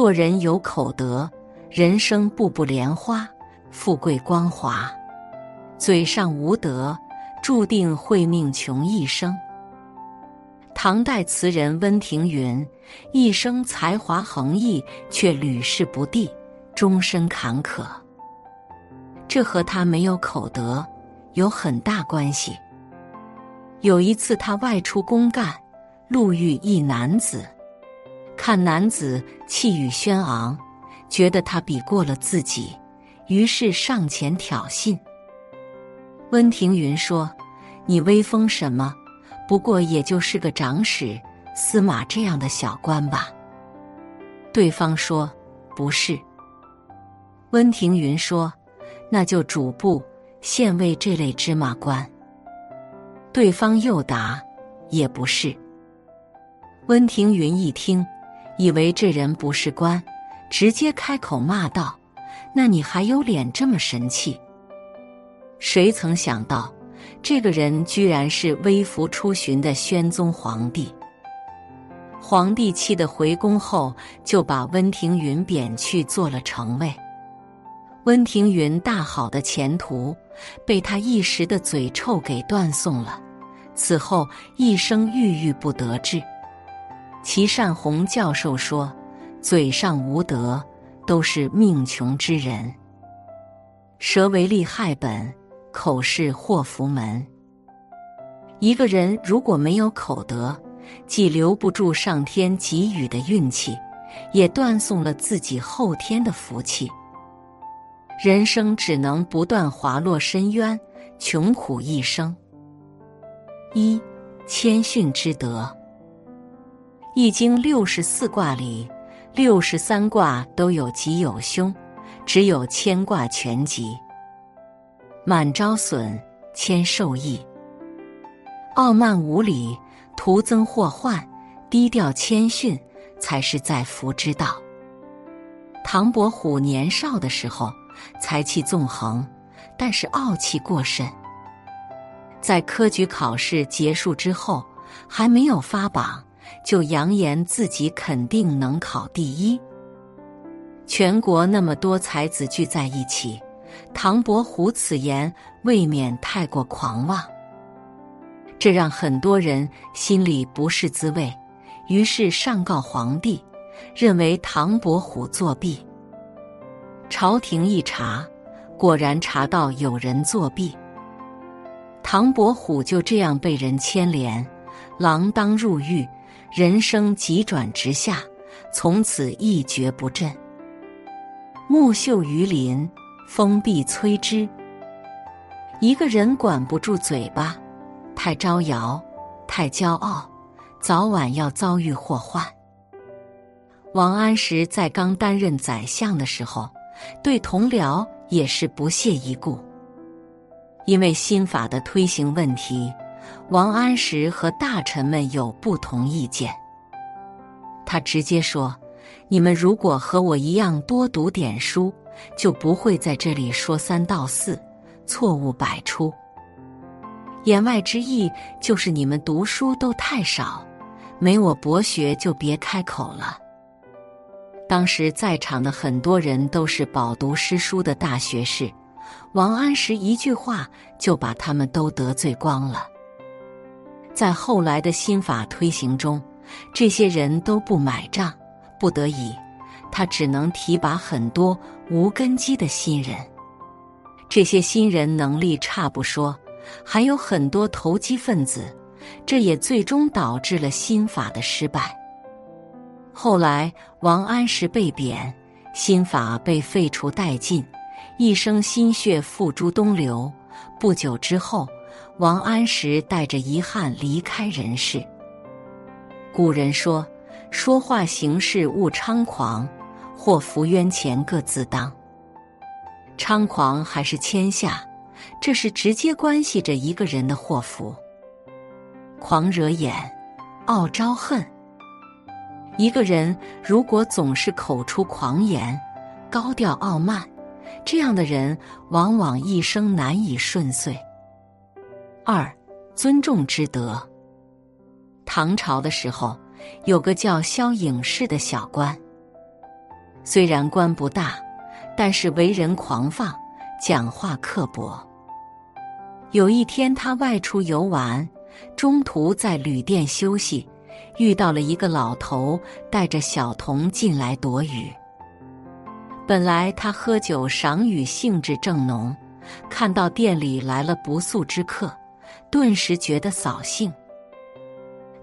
做人有口德，人生步步莲花，富贵光华；嘴上无德，注定会命穷一生。唐代词人温庭筠，一生才华横溢，却屡试不第，终身坎坷。这和他没有口德有很大关系。有一次，他外出公干，路遇一男子，看男子气宇轩昂，觉得他比过了自己，于是上前挑衅。温庭筠说：“你威风什么？”不过也就是个长史、司马这样的小官吧。对方说：“不是。”温庭筠说：“那就主簿、县尉这类芝麻官。”对方又答：“也不是。”温庭筠一听，以为这人不是官，直接开口骂道：“那你还有脸这么神气？”谁曾想到？这个人居然是微服出巡的宣宗皇帝。皇帝气得回宫后，就把温庭筠贬去做了丞尉。温庭筠大好的前途，被他一时的嘴臭给断送了。此后一生郁郁不得志。齐善洪教授说：“嘴上无德，都是命穷之人。舌为利害本。”口是祸福门。一个人如果没有口德，既留不住上天给予的运气，也断送了自己后天的福气。人生只能不断滑落深渊，穷苦一生。一谦逊之德，《易经》六十四卦里，六十三卦都有吉有凶，只有牵卦全吉。满招损，谦受益。傲慢无礼，徒增祸患；低调谦逊，才是在福之道。唐伯虎年少的时候，才气纵横，但是傲气过甚。在科举考试结束之后，还没有发榜，就扬言自己肯定能考第一。全国那么多才子聚在一起。唐伯虎此言未免太过狂妄，这让很多人心里不是滋味，于是上告皇帝，认为唐伯虎作弊。朝廷一查，果然查到有人作弊，唐伯虎就这样被人牵连，锒铛入狱，人生急转直下，从此一蹶不振。木秀于林。风必摧之。一个人管不住嘴巴，太招摇，太骄傲，早晚要遭遇祸患。王安石在刚担任宰相的时候，对同僚也是不屑一顾。因为新法的推行问题，王安石和大臣们有不同意见。他直接说：“你们如果和我一样多读点书。”就不会在这里说三道四，错误百出。言外之意就是你们读书都太少，没我博学就别开口了。当时在场的很多人都是饱读诗书的大学士，王安石一句话就把他们都得罪光了。在后来的新法推行中，这些人都不买账，不得已。他只能提拔很多无根基的新人，这些新人能力差不说，还有很多投机分子，这也最终导致了新法的失败。后来王安石被贬，新法被废除殆尽，一生心血付诸东流。不久之后，王安石带着遗憾离开人世。古人说：“说话行事勿猖狂。”祸福冤钱各自当，猖狂还是谦下，这是直接关系着一个人的祸福。狂惹眼，傲招恨。一个人如果总是口出狂言，高调傲慢，这样的人往往一生难以顺遂。二，尊重之德。唐朝的时候，有个叫萧颖士的小官。虽然官不大，但是为人狂放，讲话刻薄。有一天，他外出游玩，中途在旅店休息，遇到了一个老头带着小童进来躲雨。本来他喝酒赏雨兴致正浓，看到店里来了不速之客，顿时觉得扫兴。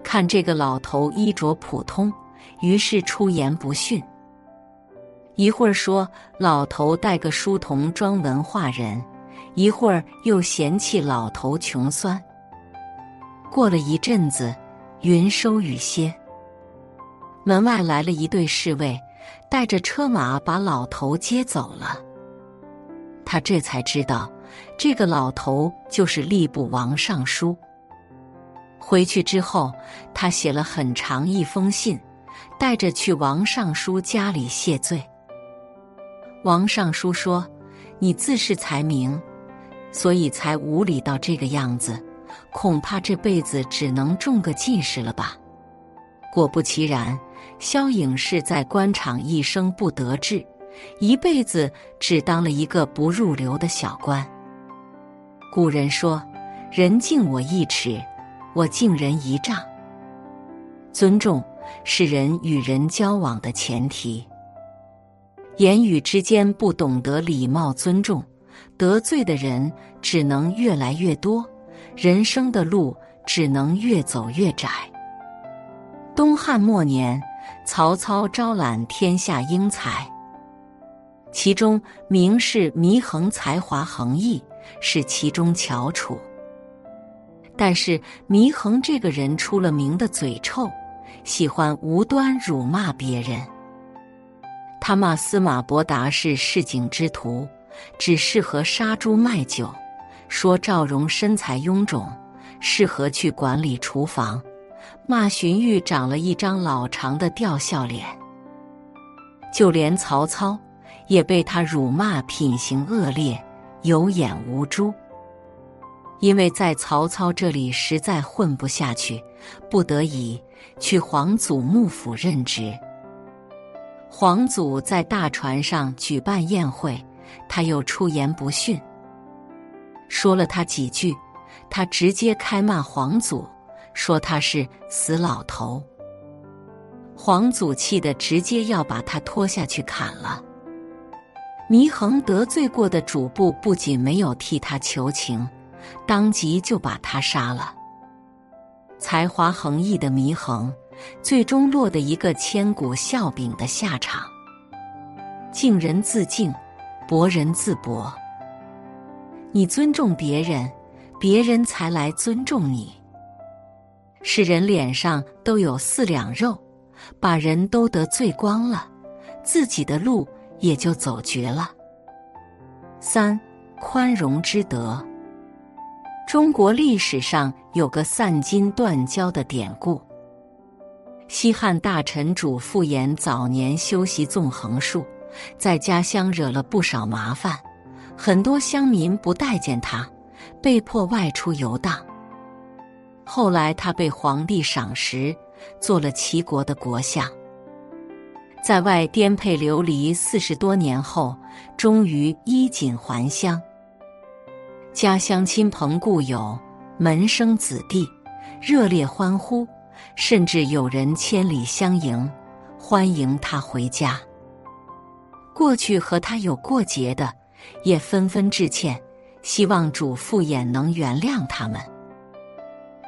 看这个老头衣着普通，于是出言不逊。一会儿说老头带个书童装文化人，一会儿又嫌弃老头穷酸。过了一阵子，云收雨歇，门外来了一队侍卫。带着车马把老头接走了。他这才知道，这个老头就是吏部王尚书。回去之后，他写了很长一封信，带着去王尚书家里谢罪。王尚书说：“你自恃才名，所以才无礼到这个样子，恐怕这辈子只能中个进士了吧？”果不其然。萧颖是在官场一生不得志，一辈子只当了一个不入流的小官。古人说：“人敬我一尺，我敬人一丈。”尊重是人与人交往的前提。言语之间不懂得礼貌尊重，得罪的人只能越来越多，人生的路只能越走越窄。东汉末年。曹操招揽天下英才，其中名士祢衡才华横溢，是其中翘楚。但是祢衡这个人出了名的嘴臭，喜欢无端辱骂别人。他骂司马伯达是市井之徒，只适合杀猪卖酒；说赵荣身材臃肿，适合去管理厨房。骂荀彧长了一张老长的吊笑脸，就连曹操也被他辱骂品行恶劣、有眼无珠。因为在曹操这里实在混不下去，不得已去皇祖幕府任职。皇祖在大船上举办宴会，他又出言不逊，说了他几句，他直接开骂皇祖。说他是死老头，皇祖气的直接要把他拖下去砍了。祢衡得罪过的主簿不仅没有替他求情，当即就把他杀了。才华横溢的祢衡，最终落得一个千古笑柄的下场。敬人自敬，博人自博。你尊重别人，别人才来尊重你。是人脸上都有四两肉，把人都得罪光了，自己的路也就走绝了。三宽容之德。中国历史上有个散金断交的典故。西汉大臣主父偃早年修习纵横术，在家乡惹了不少麻烦，很多乡民不待见他，被迫外出游荡。后来他被皇帝赏识，做了齐国的国相。在外颠沛流离四十多年后，终于衣锦还乡。家乡亲朋故友、门生子弟热烈欢呼，甚至有人千里相迎，欢迎他回家。过去和他有过节的，也纷纷致歉，希望主父偃能原谅他们。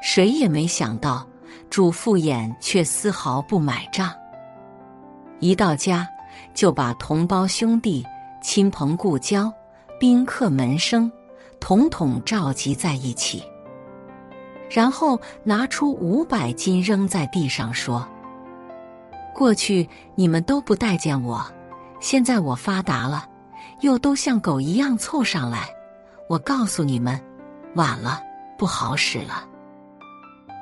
谁也没想到，主父偃却丝毫不买账。一到家，就把同胞兄弟、亲朋故交、宾客门生，统统召集在一起，然后拿出五百金扔在地上，说：“过去你们都不待见我，现在我发达了，又都像狗一样凑上来。我告诉你们，晚了，不好使了。”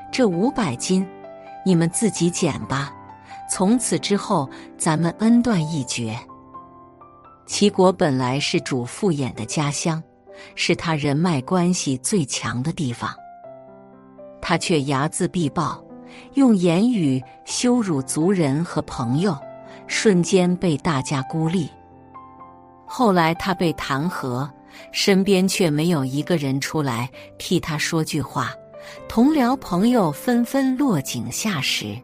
这五百斤，你们自己捡吧。从此之后，咱们恩断义绝。齐国本来是主父偃的家乡，是他人脉关系最强的地方，他却睚眦必报，用言语羞辱族人和朋友，瞬间被大家孤立。后来他被弹劾，身边却没有一个人出来替他说句话，同僚朋友纷纷落井下石。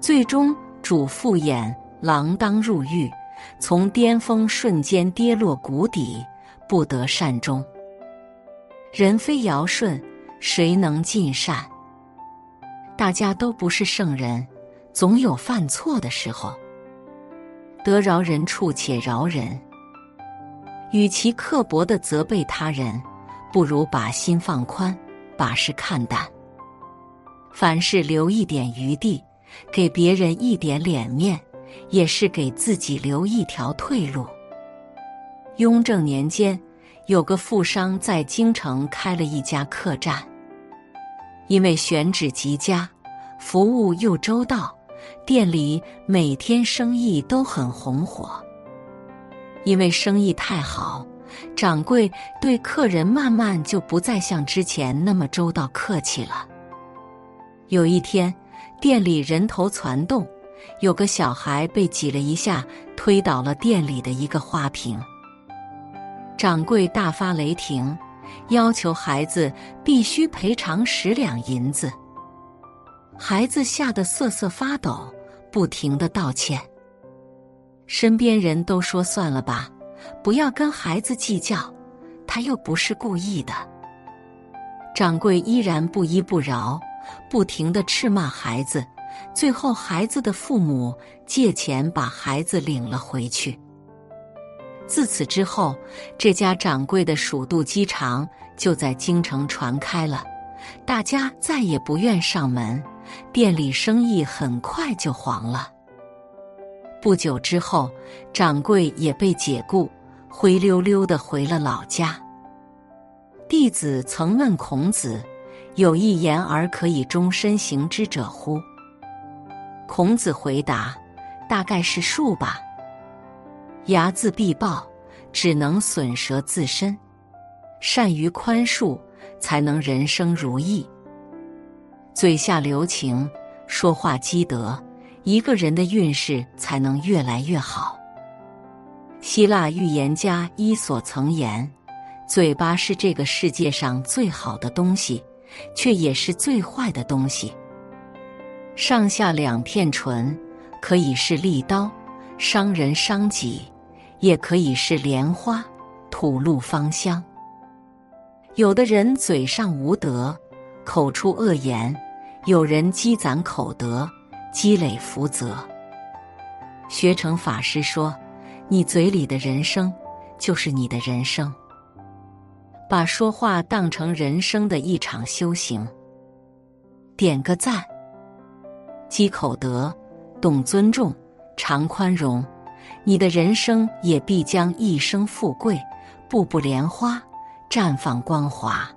最终，主父偃锒铛入狱，从巅峰瞬间跌落谷底，不得善终。人非尧舜，谁能尽善？大家都不是圣人，总有犯错的时候。得饶人处且饶人，与其刻薄的责备他人，不如把心放宽，把事看淡。凡事留一点余地，给别人一点脸面，也是给自己留一条退路。雍正年间，有个富商在京城开了一家客栈，因为选址极佳，服务又周到。店里每天生意都很红火，因为生意太好，掌柜对客人慢慢就不再像之前那么周到客气了。有一天，店里人头攒动，有个小孩被挤了一下，推倒了店里的一个花瓶。掌柜大发雷霆，要求孩子必须赔偿十两银子。孩子吓得瑟瑟发抖，不停的道歉。身边人都说：“算了吧，不要跟孩子计较，他又不是故意的。”掌柜依然不依不饶，不停的斥骂孩子。最后，孩子的父母借钱把孩子领了回去。自此之后，这家掌柜的鼠肚鸡肠就在京城传开了，大家再也不愿上门。店里生意很快就黄了。不久之后，掌柜也被解雇，灰溜溜的回了老家。弟子曾问孔子：“有一言而可以终身行之者乎？”孔子回答：“大概是树吧。睚眦必报，只能损折自身。善于宽恕，才能人生如意。”嘴下留情，说话积德，一个人的运势才能越来越好。希腊预言家伊索曾言：“嘴巴是这个世界上最好的东西，却也是最坏的东西。上下两片唇，可以是利刀，伤人伤己；也可以是莲花，吐露芳香。有的人嘴上无德，口出恶言。”有人积攒口德，积累福泽。学成法师说：“你嘴里的人生，就是你的人生。把说话当成人生的一场修行。”点个赞。积口德，懂尊重，常宽容，你的人生也必将一生富贵，步步莲花，绽放光华。